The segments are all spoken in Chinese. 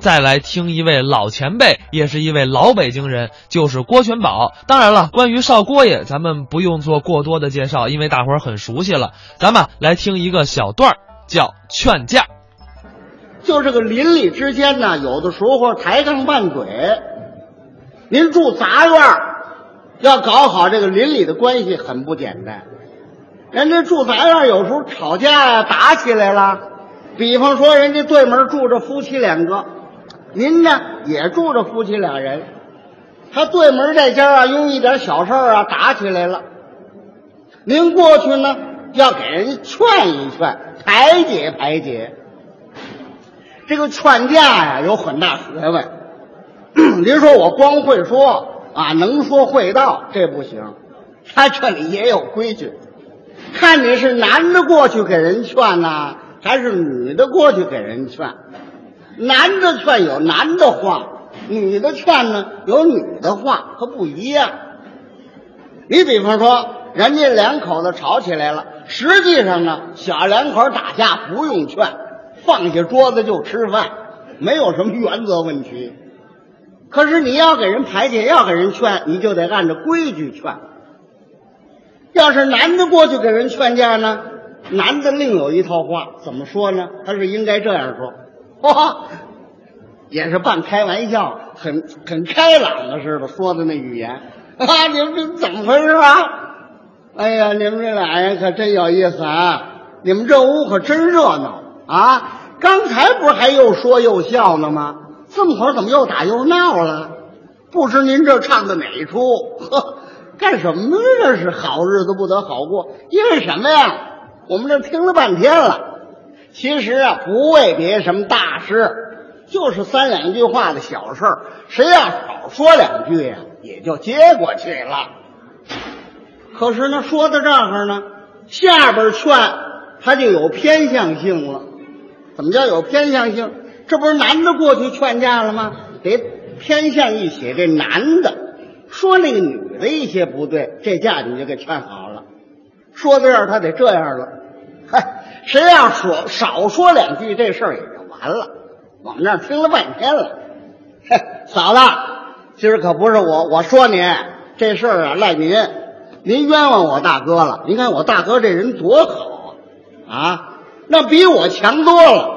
再来听一位老前辈，也是一位老北京人，就是郭全宝。当然了，关于少郭爷，咱们不用做过多的介绍，因为大伙儿很熟悉了。咱们来听一个小段儿，叫《劝架》。就这个邻里之间呢，有的时候抬杠拌嘴。您住杂院，要搞好这个邻里的关系很不简单。人家住杂院有时候吵架呀、打起来了。比方说，人家对门住着夫妻两个，您呢也住着夫妻俩人，他对门这家啊，因一点小事啊打起来了，您过去呢要给人家劝一劝，排解排解。这个劝架呀有很大学问。您说我光会说啊，能说会道，这不行。他这里也有规矩，看你是男的过去给人劝呐、还是女的过去给人劝。男的劝有男的话，女的劝呢有女的话，可不一样。你比方说，人家两口子吵起来了，实际上呢，小两口打架不用劝，放下桌子就吃饭，没有什么原则问题。可是你要给人排解，要给人劝，你就得按照规矩劝。要是男的过去给人劝架呢，男的另有一套话，怎么说呢？他是应该这样说，哇，也是半开玩笑，很很开朗的似的说的那语言啊，你们这怎么回事啊？哎呀，你们这俩人可真有意思啊！你们这屋可真热闹啊！刚才不是还又说又笑呢吗？这么会儿怎么又打又闹了？不知您这唱的哪一出？呵，干什么呢？这是好日子不得好过，因为什么呀？我们这听了半天了，其实啊，不为别什么大事，就是三两句话的小事儿。谁要少说两句呀，也就接过去了。可是呢，说到这儿呢，下边劝他就有偏向性了。怎么叫有偏向性？这不是男的过去劝架了吗？得偏向一些这男的，说那个女的一些不对，这架你就给劝好了。说到这儿，他得这样了。谁要说少说两句，这事儿也就完了。我们这儿听了半天了。嘿，嫂子，今儿可不是我我说您这事儿啊，赖您，您冤枉我大哥了。您看我大哥这人多好啊，啊，那比我强多了。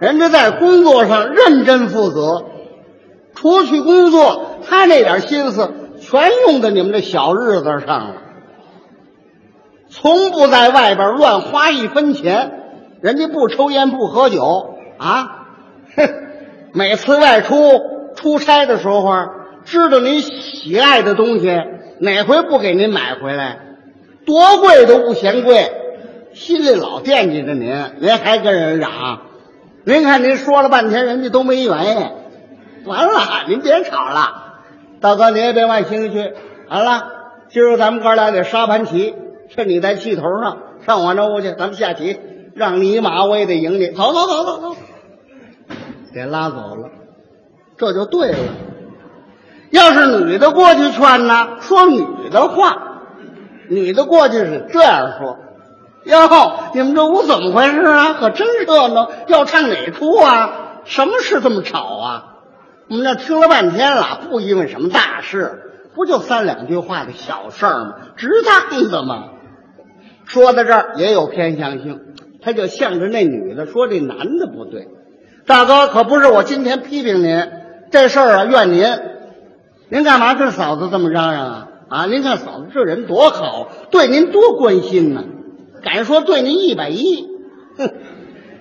人家在工作上认真负责，除去工作，他那点心思全用在你们这小日子上了，从不在外边乱花一分钱。人家不抽烟不喝酒啊，哼，每次外出出差的时候，知道您喜爱的东西，哪回不给您买回来？多贵都不嫌贵，心里老惦记着您，您还跟人嚷。您看，您说了半天，人家都没原因。完了，您别吵了，大哥，您也别往心里去。完了，今儿咱们哥俩得沙盘棋，趁你在气头上，上我那屋去，咱们下棋，让你一马我也得赢你。走走走走走，给拉走了，这就对了。要是女的过去劝呢，说女的话，女的过去是这样说。哟，你们这屋怎么回事啊？可真热闹！要唱哪出啊？什么事这么吵啊？我们这听了半天了，不因为什么大事，不就三两句话的小事儿吗？值当的吗？说到这儿也有偏向性，他就向着那女的说：“这男的不对，大哥可不是我今天批评您这事儿啊，怨您。您干嘛跟嫂子这么嚷嚷啊？啊，您看嫂子这人多好，对您多关心呢。”敢说对您一百一，哼！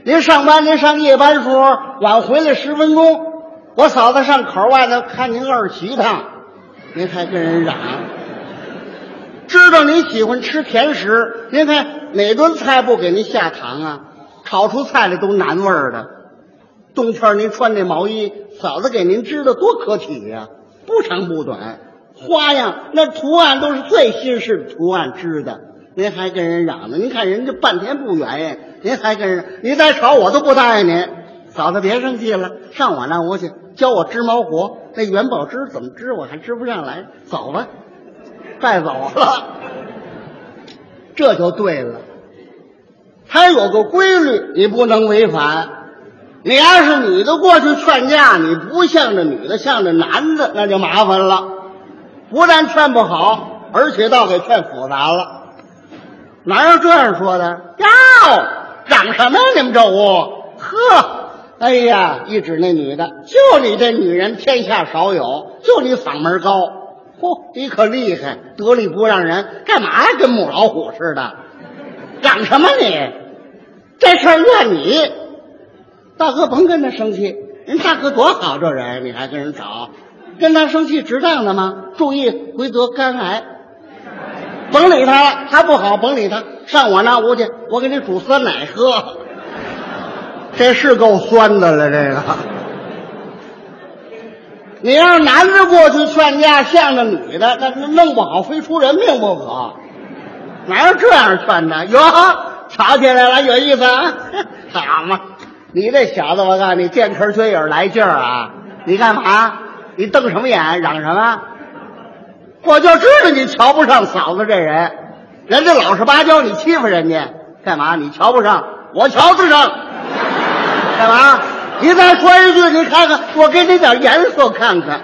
您上班您上夜班时候晚回来十分钟，我嫂子上口外头看您二喜趟，您还跟人嚷。知道您喜欢吃甜食，您看哪顿菜不给您下糖啊？炒出菜来都难味儿的。冬天您穿那毛衣，嫂子给您织的多可体呀、不长不短，花样那图案都是最新式的图案织的。您还跟人嚷呢？您看人家半天不原因，您还跟人，你再吵我都不答应您。嫂子别生气了，上我那屋去教我织毛活。那元宝织怎么织，我还织不上来。走吧，带走了，这就对了。他有个规律，你不能违反。你要是女的过去劝架，你不向着女的，向着男的，那就麻烦了。不但劝不好，而且倒给劝复杂了。哪有这样说的？哟，嚷什么呀？你们这屋，呵，哎呀，一指那女的，就你这女人，天下少有，就你嗓门高。嚯，你可厉害，得理不让人，干嘛呀？跟母老虎似的，嚷什么你？这事儿怨你。大哥甭跟他生气，人大哥多好，这人你还跟人吵，跟他生气值当的吗？注意回得肝癌，甭理他了，他不好，甭理他，上我那屋去，我给你煮酸奶喝。这是够酸的了，这个。你让男的过去劝架，向着女的，那弄不好非出人命不可。哪有这样劝的？哟，吵起来了，有意思啊！好嘛。你这小子，我告诉你，见壳缺影来劲儿啊！你干嘛？你瞪什么眼？嚷什么？我就知道你瞧不上嫂子这人，人家老实巴交，你欺负人家干嘛？你瞧不上，我瞧得上，干嘛？你再说一句，你看看，我给你点颜色看看，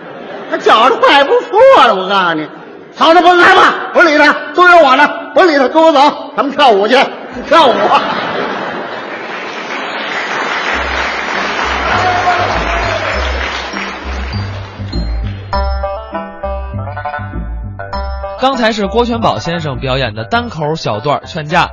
他觉着怪不错了。我告诉你，嫂子甭害怕，不理他，都有我呢，不理他，跟我走，咱们跳舞去，跳舞。刚才是郭全宝先生表演的单口小段劝架，